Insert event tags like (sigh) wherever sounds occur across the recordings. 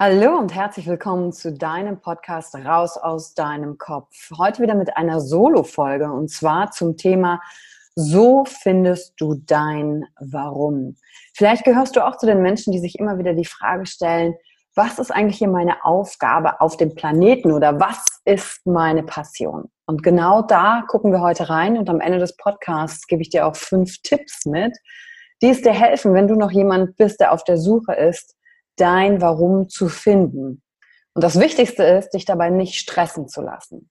Hallo und herzlich willkommen zu deinem Podcast Raus aus deinem Kopf. Heute wieder mit einer Solo-Folge und zwar zum Thema So findest du dein Warum. Vielleicht gehörst du auch zu den Menschen, die sich immer wieder die Frage stellen, was ist eigentlich hier meine Aufgabe auf dem Planeten oder was ist meine Passion? Und genau da gucken wir heute rein und am Ende des Podcasts gebe ich dir auch fünf Tipps mit, die es dir helfen, wenn du noch jemand bist, der auf der Suche ist, dein Warum zu finden. Und das Wichtigste ist, dich dabei nicht stressen zu lassen.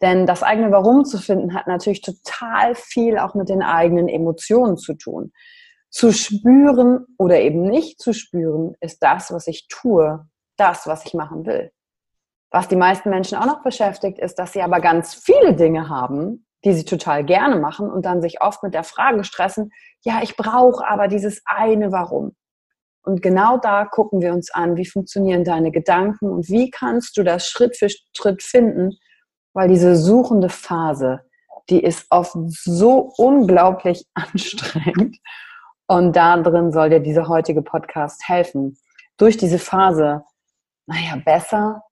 Denn das eigene Warum zu finden hat natürlich total viel auch mit den eigenen Emotionen zu tun. Zu spüren oder eben nicht zu spüren, ist das, was ich tue, das, was ich machen will. Was die meisten Menschen auch noch beschäftigt, ist, dass sie aber ganz viele Dinge haben, die sie total gerne machen und dann sich oft mit der Frage stressen, ja, ich brauche aber dieses eine Warum. Und genau da gucken wir uns an, wie funktionieren deine Gedanken und wie kannst du das Schritt für Schritt finden, weil diese suchende Phase, die ist oft so unglaublich (laughs) anstrengend. Und da drin soll dir dieser heutige Podcast helfen. Durch diese Phase, naja, besser,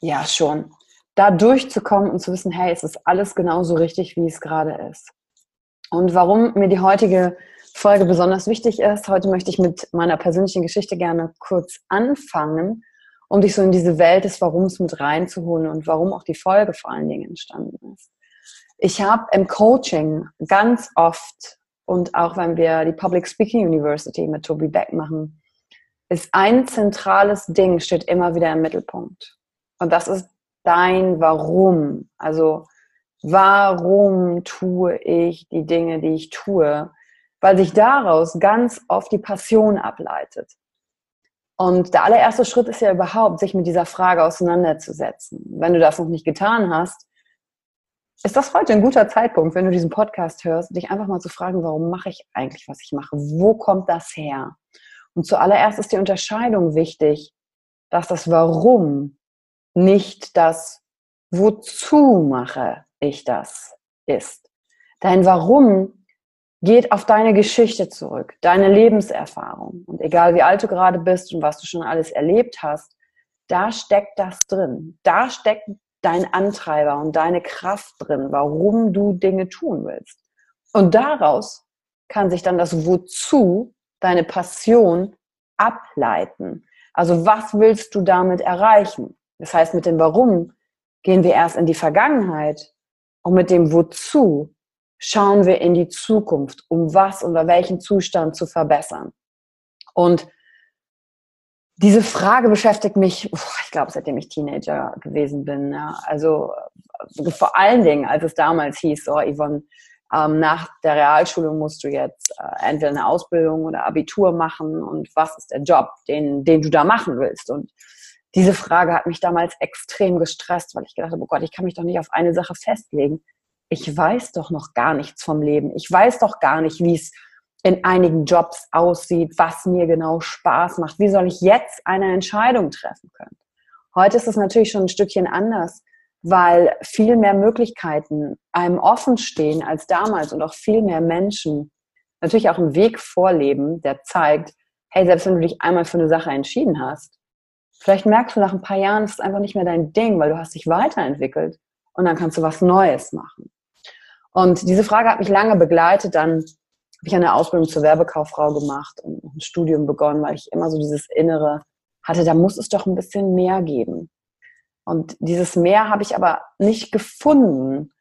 ja schon, da durchzukommen und zu wissen, hey, es ist alles genauso richtig, wie es gerade ist. Und warum mir die heutige Folge besonders wichtig ist. Heute möchte ich mit meiner persönlichen Geschichte gerne kurz anfangen, um dich so in diese Welt des Warums mit reinzuholen und warum auch die Folge vor allen Dingen entstanden ist. Ich habe im Coaching ganz oft und auch wenn wir die Public Speaking University mit Toby Beck machen, ist ein zentrales Ding, steht immer wieder im Mittelpunkt. Und das ist dein Warum. Also, warum tue ich die Dinge, die ich tue? Weil sich daraus ganz oft die Passion ableitet. Und der allererste Schritt ist ja überhaupt, sich mit dieser Frage auseinanderzusetzen. Wenn du das noch nicht getan hast, ist das heute ein guter Zeitpunkt, wenn du diesen Podcast hörst, dich einfach mal zu fragen, warum mache ich eigentlich, was ich mache? Wo kommt das her? Und zuallererst ist die Unterscheidung wichtig, dass das Warum nicht das Wozu mache ich das ist. Dein Warum geht auf deine Geschichte zurück, deine Lebenserfahrung. Und egal wie alt du gerade bist und was du schon alles erlebt hast, da steckt das drin. Da steckt dein Antreiber und deine Kraft drin, warum du Dinge tun willst. Und daraus kann sich dann das Wozu deine Passion ableiten. Also was willst du damit erreichen? Das heißt, mit dem Warum gehen wir erst in die Vergangenheit und mit dem Wozu schauen wir in die Zukunft, um was oder welchen Zustand zu verbessern. Und diese Frage beschäftigt mich, ich glaube, seitdem ich Teenager gewesen bin. Ja. Also vor allen Dingen, als es damals hieß, so Yvonne, ähm, nach der Realschule musst du jetzt äh, entweder eine Ausbildung oder Abitur machen und was ist der Job, den, den du da machen willst. Und diese Frage hat mich damals extrem gestresst, weil ich gedacht habe, oh Gott, ich kann mich doch nicht auf eine Sache festlegen. Ich weiß doch noch gar nichts vom Leben. Ich weiß doch gar nicht, wie es in einigen Jobs aussieht, was mir genau Spaß macht. Wie soll ich jetzt eine Entscheidung treffen können? Heute ist es natürlich schon ein Stückchen anders weil viel mehr Möglichkeiten einem offen stehen als damals und auch viel mehr Menschen natürlich auch einen Weg vorleben, der zeigt, hey, selbst wenn du dich einmal für eine Sache entschieden hast, vielleicht merkst du nach ein paar Jahren, es ist einfach nicht mehr dein Ding, weil du hast dich weiterentwickelt und dann kannst du was Neues machen. Und diese Frage hat mich lange begleitet. Dann habe ich eine Ausbildung zur Werbekauffrau gemacht und ein Studium begonnen, weil ich immer so dieses Innere hatte, da muss es doch ein bisschen mehr geben. Und dieses Meer habe ich aber nicht gefunden,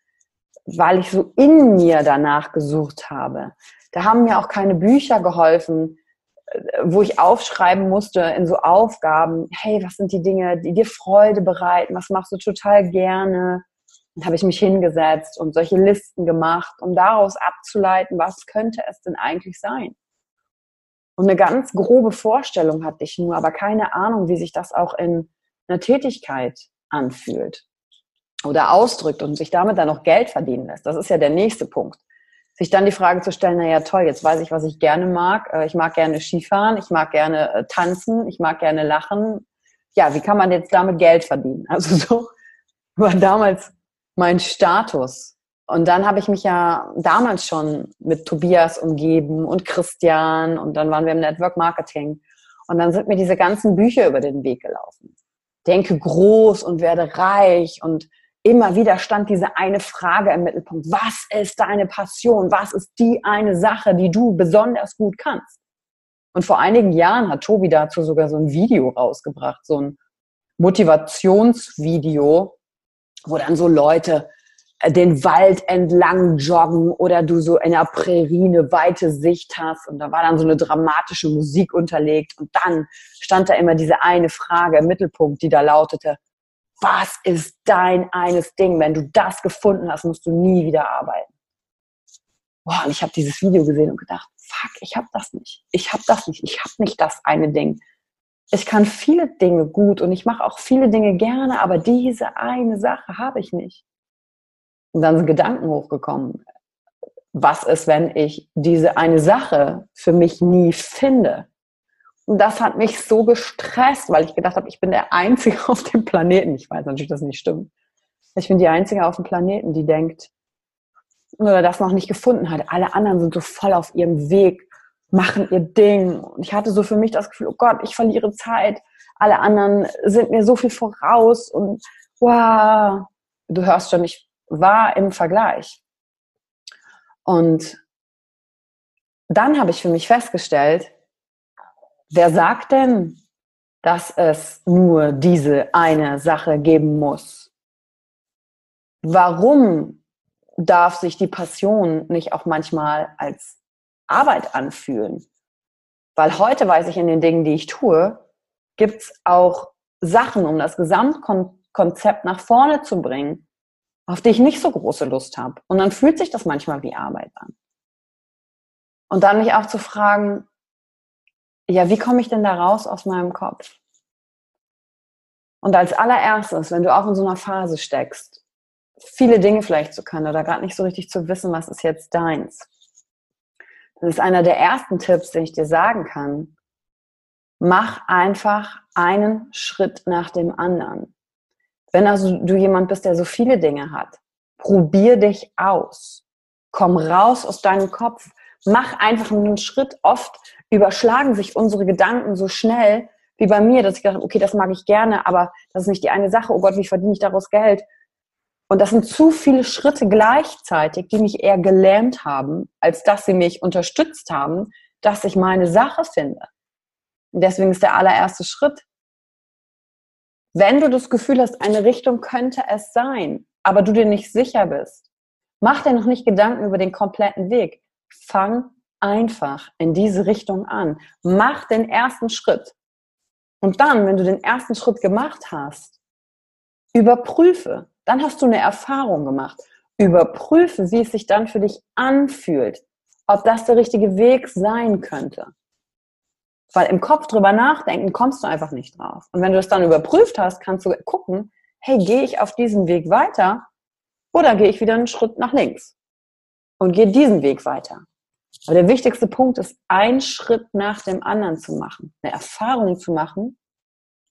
weil ich so in mir danach gesucht habe. Da haben mir auch keine Bücher geholfen, äh, wo ich aufschreiben musste in so Aufgaben, hey, was sind die Dinge, die dir Freude bereiten, was machst du total gerne? Dann habe ich mich hingesetzt und solche Listen gemacht, um daraus abzuleiten, was könnte es denn eigentlich sein? Und eine ganz grobe Vorstellung hatte ich nur, aber keine Ahnung, wie sich das auch in einer Tätigkeit anfühlt oder ausdrückt und sich damit dann noch Geld verdienen lässt. Das ist ja der nächste Punkt. Sich dann die Frage zu stellen, naja toll, jetzt weiß ich, was ich gerne mag. Äh, ich mag gerne Skifahren, ich mag gerne äh, tanzen, ich mag gerne lachen. Ja, wie kann man jetzt damit Geld verdienen? Also so war damals mein Status. Und dann habe ich mich ja damals schon mit Tobias umgeben und Christian und dann waren wir im Network Marketing. Und dann sind mir diese ganzen Bücher über den Weg gelaufen denke groß und werde reich und immer wieder stand diese eine Frage im Mittelpunkt. Was ist deine Passion? Was ist die eine Sache, die du besonders gut kannst? Und vor einigen Jahren hat Tobi dazu sogar so ein Video rausgebracht, so ein Motivationsvideo, wo dann so Leute äh, den Wald entlang joggen oder du so in der Prärie eine weite Sicht hast und da war dann so eine dramatische Musik unterlegt und dann stand da immer diese eine Frage im Mittelpunkt, die da lautete, was ist dein eines Ding? Wenn du das gefunden hast, musst du nie wieder arbeiten. Boah, und ich habe dieses Video gesehen und gedacht, fuck, ich habe das nicht. Ich habe das nicht. Ich habe nicht das eine Ding. Ich kann viele Dinge gut und ich mache auch viele Dinge gerne, aber diese eine Sache habe ich nicht. Und dann sind Gedanken hochgekommen. Was ist, wenn ich diese eine Sache für mich nie finde? Und das hat mich so gestresst, weil ich gedacht habe, ich bin der Einzige (laughs) auf dem Planeten. Ich weiß natürlich, dass das nicht stimmt. Ich bin die Einzige auf dem Planeten, die denkt oder das noch nicht gefunden hat. Alle anderen sind so voll auf ihrem Weg, machen ihr Ding. Und ich hatte so für mich das Gefühl, oh Gott, ich verliere Zeit. Alle anderen sind mir so viel voraus und wow. Du hörst schon, ich war im Vergleich. Und dann habe ich für mich festgestellt, wer sagt denn, dass es nur diese eine Sache geben muss? Warum darf sich die Passion nicht auch manchmal als Arbeit anfühlen? Weil heute weiß ich in den Dingen, die ich tue, gibt es auch Sachen, um das Gesamtkonzept nach vorne zu bringen, auf die ich nicht so große Lust habe. Und dann fühlt sich das manchmal wie Arbeit an. Und dann mich auch zu fragen, ja, wie komme ich denn da raus aus meinem Kopf? Und als allererstes, wenn du auch in so einer Phase steckst, viele Dinge vielleicht zu können oder gerade nicht so richtig zu wissen, was ist jetzt deins. Das ist einer der ersten Tipps, den ich dir sagen kann. Mach einfach einen Schritt nach dem anderen. Wenn also du jemand bist, der so viele Dinge hat, probier dich aus. Komm raus aus deinem Kopf. Mach einfach einen Schritt. Oft überschlagen sich unsere Gedanken so schnell, wie bei mir, dass ich dachte, okay, das mag ich gerne, aber das ist nicht die eine Sache. Oh Gott, wie verdiene ich daraus Geld? Und das sind zu viele Schritte gleichzeitig, die mich eher gelähmt haben, als dass sie mich unterstützt haben, dass ich meine Sache finde. Und deswegen ist der allererste Schritt. Wenn du das Gefühl hast, eine Richtung könnte es sein, aber du dir nicht sicher bist, mach dir noch nicht Gedanken über den kompletten Weg. Fang einfach in diese Richtung an. Mach den ersten Schritt. Und dann, wenn du den ersten Schritt gemacht hast, überprüfe. Dann hast du eine Erfahrung gemacht. Überprüfe, wie es sich dann für dich anfühlt. Ob das der richtige Weg sein könnte. Weil im Kopf drüber nachdenken kommst du einfach nicht drauf. Und wenn du das dann überprüft hast, kannst du gucken, hey, gehe ich auf diesem Weg weiter oder gehe ich wieder einen Schritt nach links und gehe diesen Weg weiter. Aber der wichtigste Punkt ist, einen Schritt nach dem anderen zu machen, eine Erfahrung zu machen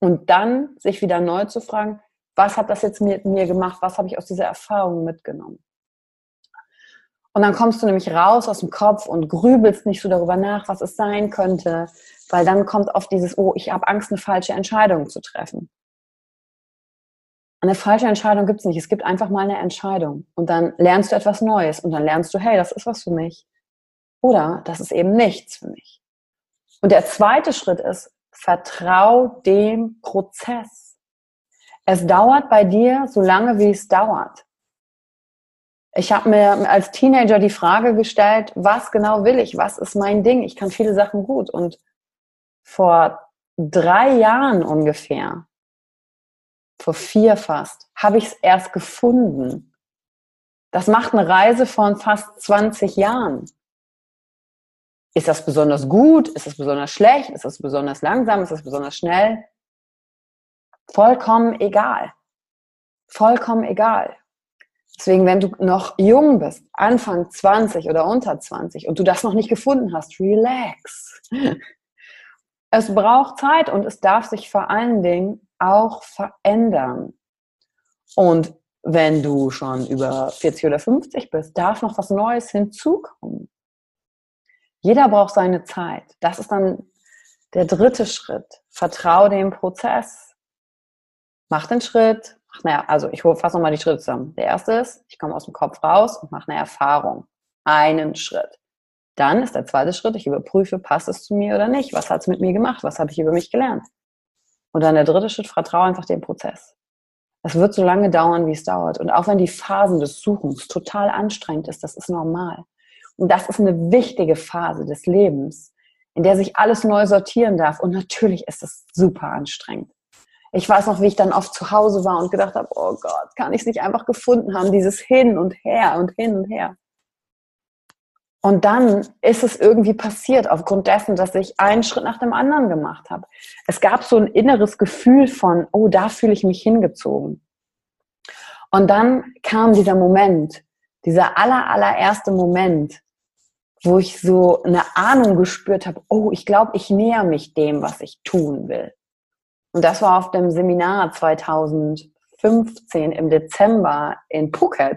und dann sich wieder neu zu fragen, was hat das jetzt mit mir gemacht? Was habe ich aus dieser Erfahrung mitgenommen? Und dann kommst du nämlich raus aus dem Kopf und grübelst nicht so darüber nach, was es sein könnte, weil dann kommt oft dieses, oh, ich habe Angst, eine falsche Entscheidung zu treffen. Eine falsche Entscheidung gibt es nicht. Es gibt einfach mal eine Entscheidung. Und dann lernst du etwas Neues und dann lernst du, hey, das ist was für mich. Oder das ist eben nichts für mich. Und der zweite Schritt ist, vertrau dem Prozess. Es dauert bei dir so lange, wie es dauert. Ich habe mir als Teenager die Frage gestellt, was genau will ich? Was ist mein Ding? Ich kann viele Sachen gut. Und vor drei Jahren ungefähr, vor vier fast, habe ich es erst gefunden. Das macht eine Reise von fast 20 Jahren. Ist das besonders gut? Ist das besonders schlecht? Ist das besonders langsam? Ist das besonders schnell? Vollkommen egal. Vollkommen egal. Deswegen, wenn du noch jung bist, Anfang 20 oder unter 20 und du das noch nicht gefunden hast, relax. Es braucht Zeit und es darf sich vor allen Dingen auch verändern. Und wenn du schon über 40 oder 50 bist, darf noch was Neues hinzukommen. Jeder braucht seine Zeit. Das ist dann der dritte Schritt. Vertraue dem Prozess. Mach den Schritt. Mach eine, also ich fasse nochmal die Schritte zusammen. Der erste ist, ich komme aus dem Kopf raus und mache eine Erfahrung. Einen Schritt. Dann ist der zweite Schritt, ich überprüfe, passt es zu mir oder nicht? Was hat es mit mir gemacht? Was habe ich über mich gelernt? Und dann der dritte Schritt, vertraue einfach dem Prozess. Es wird so lange dauern, wie es dauert. Und auch wenn die Phasen des Suchens total anstrengend ist, das ist normal. Und das ist eine wichtige Phase des Lebens, in der sich alles neu sortieren darf. Und natürlich ist es super anstrengend. Ich weiß noch, wie ich dann oft zu Hause war und gedacht habe, oh Gott, kann ich es nicht einfach gefunden haben, dieses Hin und Her und Hin und Her. Und dann ist es irgendwie passiert, aufgrund dessen, dass ich einen Schritt nach dem anderen gemacht habe. Es gab so ein inneres Gefühl von, oh, da fühle ich mich hingezogen. Und dann kam dieser Moment, dieser aller, allererste Moment, wo ich so eine Ahnung gespürt habe, oh, ich glaube, ich näher mich dem, was ich tun will. Und das war auf dem Seminar 2015 im Dezember in Phuket,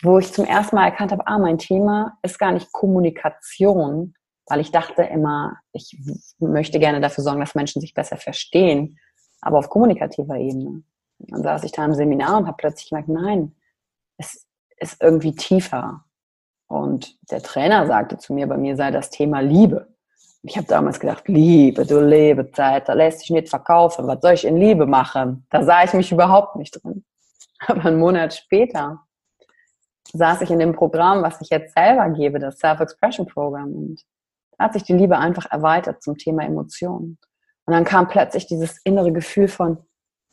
wo ich zum ersten Mal erkannt habe, ah, mein Thema ist gar nicht Kommunikation, weil ich dachte immer, ich möchte gerne dafür sorgen, dass Menschen sich besser verstehen, aber auf kommunikativer Ebene. Dann saß ich da im Seminar und habe plötzlich gemerkt, nein, es ist irgendwie tiefer. Und der Trainer sagte zu mir, bei mir sei das Thema Liebe. Ich habe damals gedacht, Liebe, du Lebezeit, da lässt sich nicht verkaufen. Was soll ich in Liebe machen? Da sah ich mich überhaupt nicht drin. (laughs) Aber einen Monat später saß ich in dem Programm, was ich jetzt selber gebe, das Self-Expression Program. Und da hat sich die Liebe einfach erweitert zum Thema Emotionen. Und dann kam plötzlich dieses innere Gefühl von,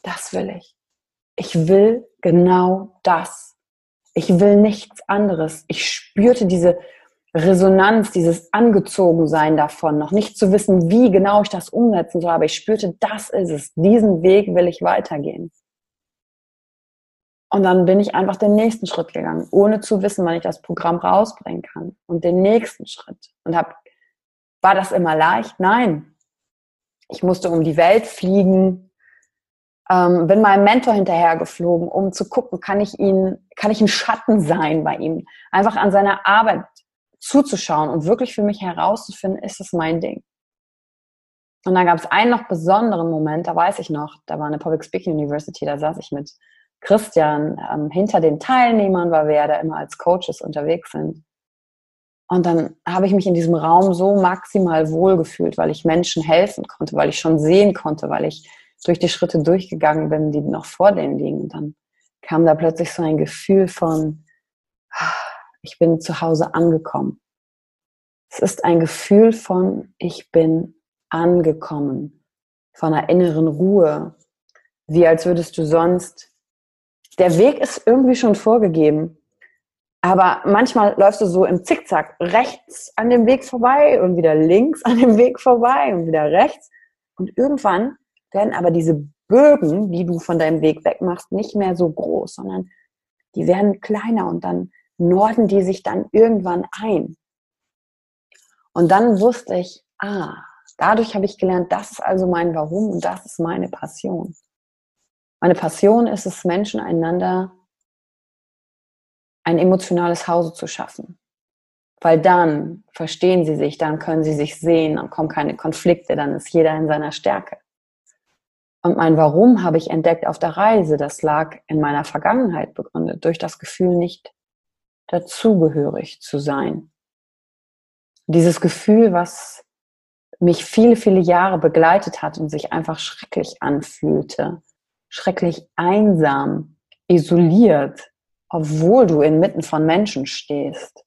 das will ich. Ich will genau das. Ich will nichts anderes. Ich spürte diese Resonanz, dieses Angezogensein davon, noch nicht zu wissen, wie genau ich das umsetzen soll, aber ich spürte, das ist es. Diesen Weg will ich weitergehen. Und dann bin ich einfach den nächsten Schritt gegangen, ohne zu wissen, wann ich das Programm rausbringen kann. Und den nächsten Schritt. Und hab, war das immer leicht? Nein. Ich musste um die Welt fliegen, ähm, bin meinem Mentor hinterhergeflogen, um zu gucken, kann ich ihn, kann ich ein Schatten sein bei ihm, einfach an seiner Arbeit zuzuschauen und wirklich für mich herauszufinden, ist es mein Ding. Und dann gab es einen noch besonderen Moment, da weiß ich noch, da war eine Public Speaking University, da saß ich mit Christian ähm, hinter den Teilnehmern, weil wir ja da immer als Coaches unterwegs sind. Und dann habe ich mich in diesem Raum so maximal wohl gefühlt, weil ich Menschen helfen konnte, weil ich schon sehen konnte, weil ich durch die Schritte durchgegangen bin, die noch vor denen liegen. Und dann kam da plötzlich so ein Gefühl von, ich bin zu Hause angekommen. Es ist ein Gefühl von, ich bin angekommen, von einer inneren Ruhe, wie als würdest du sonst, der Weg ist irgendwie schon vorgegeben, aber manchmal läufst du so im Zickzack rechts an dem Weg vorbei und wieder links an dem Weg vorbei und wieder rechts. Und irgendwann werden aber diese Bögen, die du von deinem Weg wegmachst, nicht mehr so groß, sondern die werden kleiner und dann norden die sich dann irgendwann ein. Und dann wusste ich, ah, dadurch habe ich gelernt, das ist also mein Warum und das ist meine Passion. Meine Passion ist es, Menschen einander ein emotionales Hause zu schaffen. Weil dann verstehen sie sich, dann können sie sich sehen, dann kommen keine Konflikte, dann ist jeder in seiner Stärke. Und mein Warum habe ich entdeckt auf der Reise. Das lag in meiner Vergangenheit begründet, durch das Gefühl, nicht dazugehörig zu sein. Dieses Gefühl, was mich viele, viele Jahre begleitet hat und sich einfach schrecklich anfühlte, schrecklich einsam, isoliert, obwohl du inmitten von Menschen stehst.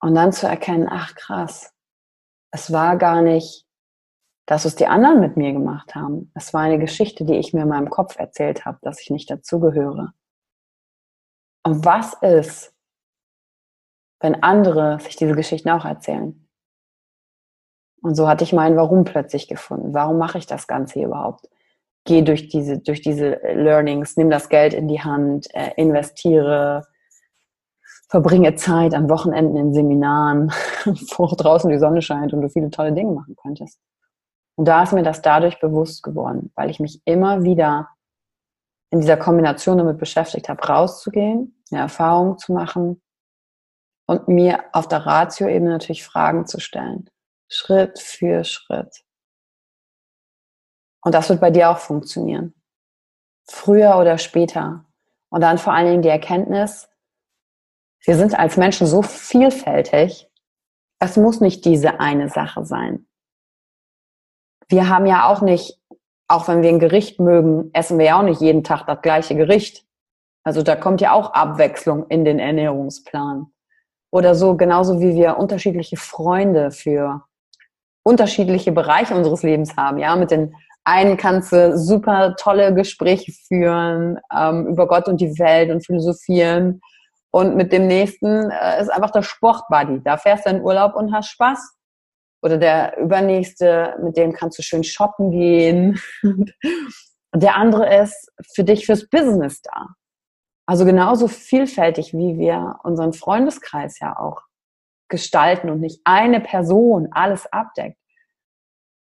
Und dann zu erkennen, ach krass, es war gar nicht, dass es die anderen mit mir gemacht haben. Es war eine Geschichte, die ich mir in meinem Kopf erzählt habe, dass ich nicht dazugehöre. Und was ist, wenn andere sich diese Geschichten auch erzählen? Und so hatte ich mein Warum plötzlich gefunden. Warum mache ich das Ganze hier überhaupt? Gehe durch diese, durch diese Learnings, nimm das Geld in die Hand, äh, investiere, verbringe Zeit an Wochenenden in Seminaren, (laughs) wo draußen die Sonne scheint und du viele tolle Dinge machen könntest. Und da ist mir das dadurch bewusst geworden, weil ich mich immer wieder in dieser Kombination damit beschäftigt habe, rauszugehen, eine Erfahrung zu machen und mir auf der Ratio-Ebene natürlich Fragen zu stellen. Schritt für Schritt. Und das wird bei dir auch funktionieren. Früher oder später. Und dann vor allen Dingen die Erkenntnis, wir sind als Menschen so vielfältig, es muss nicht diese eine Sache sein. Wir haben ja auch nicht auch wenn wir ein Gericht mögen, essen wir ja auch nicht jeden Tag das gleiche Gericht. Also da kommt ja auch Abwechslung in den Ernährungsplan. Oder so, genauso wie wir unterschiedliche Freunde für unterschiedliche Bereiche unseres Lebens haben. Ja, mit den einen kannst du super tolle Gespräche führen ähm, über Gott und die Welt und philosophieren. Und mit dem nächsten äh, ist einfach der Sportbuddy. Da fährst du in Urlaub und hast Spaß. Oder der übernächste, mit dem kannst du schön shoppen gehen. (laughs) Und der andere ist für dich fürs Business da. Also genauso vielfältig, wie wir unseren Freundeskreis ja auch gestalten und nicht eine Person alles abdeckt.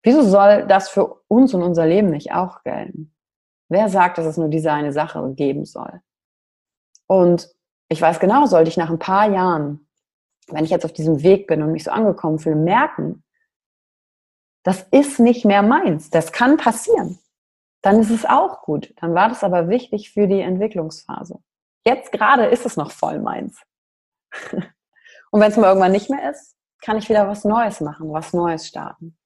Wieso soll das für uns und unser Leben nicht auch gelten? Wer sagt, dass es nur diese eine Sache geben soll? Und ich weiß genau, sollte ich nach ein paar Jahren wenn ich jetzt auf diesem Weg bin und mich so angekommen fühle, merken, das ist nicht mehr meins. Das kann passieren. Dann ist es auch gut. Dann war das aber wichtig für die Entwicklungsphase. Jetzt gerade ist es noch voll meins. (laughs) Und wenn es mal irgendwann nicht mehr ist, kann ich wieder was Neues machen, was Neues starten.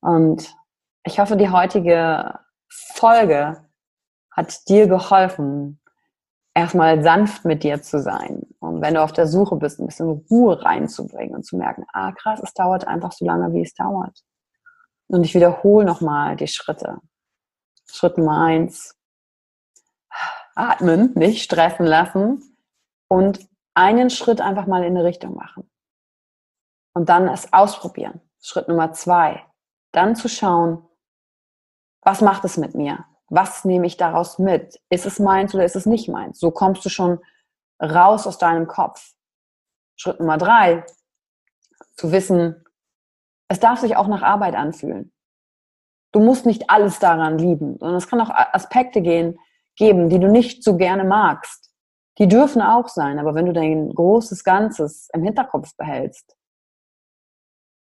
Und ich hoffe, die heutige Folge hat dir geholfen, erstmal sanft mit dir zu sein. Und wenn du auf der Suche bist, ein bisschen Ruhe reinzubringen und zu merken, ah krass, es dauert einfach so lange, wie es dauert. Und ich wiederhole nochmal die Schritte. Schritt Nummer eins. Atmen, nicht stressen lassen und einen Schritt einfach mal in eine Richtung machen. Und dann es ausprobieren. Schritt Nummer zwei. Dann zu schauen, was macht es mit mir? was nehme ich daraus mit? Ist es meins oder ist es nicht meins? So kommst du schon raus aus deinem Kopf. Schritt Nummer drei, zu wissen, es darf sich auch nach Arbeit anfühlen. Du musst nicht alles daran lieben, sondern es kann auch Aspekte gehen, geben, die du nicht so gerne magst. Die dürfen auch sein, aber wenn du dein großes Ganzes im Hinterkopf behältst,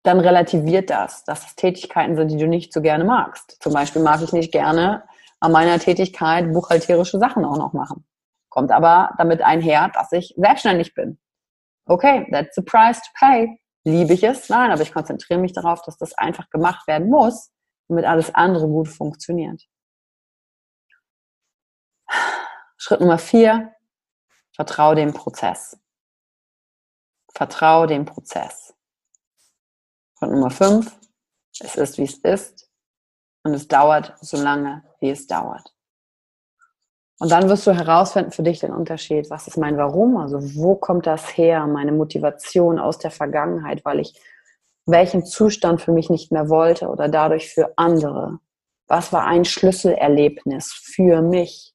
dann relativiert das, dass es Tätigkeiten sind, die du nicht so gerne magst. Zum Beispiel mag ich nicht gerne an meiner Tätigkeit buchhalterische Sachen auch noch machen. Kommt aber damit einher, dass ich selbstständig bin. Okay, that's the price to pay. Liebe ich es? Nein, aber ich konzentriere mich darauf, dass das einfach gemacht werden muss, damit alles andere gut funktioniert. Schritt Nummer vier, vertraue dem Prozess. Vertraue dem Prozess. Schritt Nummer fünf, es ist, wie es ist und es dauert so lange, wie es dauert. Und dann wirst du herausfinden für dich den Unterschied. Was ist mein Warum? Also wo kommt das her? Meine Motivation aus der Vergangenheit, weil ich welchen Zustand für mich nicht mehr wollte oder dadurch für andere. Was war ein Schlüsselerlebnis für mich?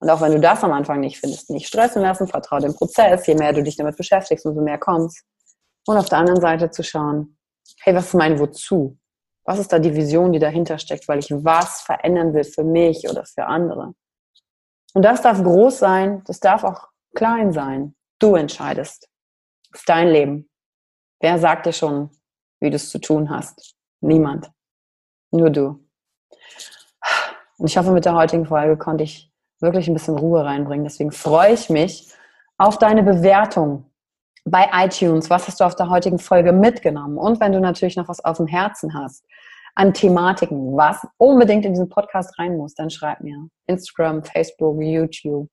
Und auch wenn du das am Anfang nicht findest, nicht stressen lassen, vertraue dem Prozess. Je mehr du dich damit beschäftigst, umso mehr kommst. Und auf der anderen Seite zu schauen, hey, was ist mein Wozu? Was ist da die Vision, die dahinter steckt, weil ich was verändern will für mich oder für andere? Und das darf groß sein, das darf auch klein sein. Du entscheidest. Das ist dein Leben. Wer sagt dir schon, wie du es zu tun hast? Niemand. Nur du. Und ich hoffe, mit der heutigen Folge konnte ich wirklich ein bisschen Ruhe reinbringen. Deswegen freue ich mich auf deine Bewertung bei iTunes. Was hast du auf der heutigen Folge mitgenommen? Und wenn du natürlich noch was auf dem Herzen hast, an Thematiken, was unbedingt in diesen Podcast rein muss, dann schreib mir. Instagram, Facebook, YouTube.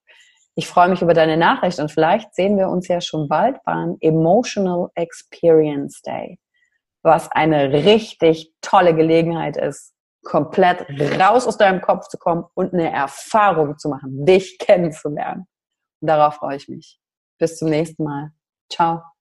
Ich freue mich über deine Nachricht und vielleicht sehen wir uns ja schon bald beim Emotional Experience Day, was eine richtig tolle Gelegenheit ist, komplett raus aus deinem Kopf zu kommen und eine Erfahrung zu machen, dich kennenzulernen. Und darauf freue ich mich. Bis zum nächsten Mal. Ciao.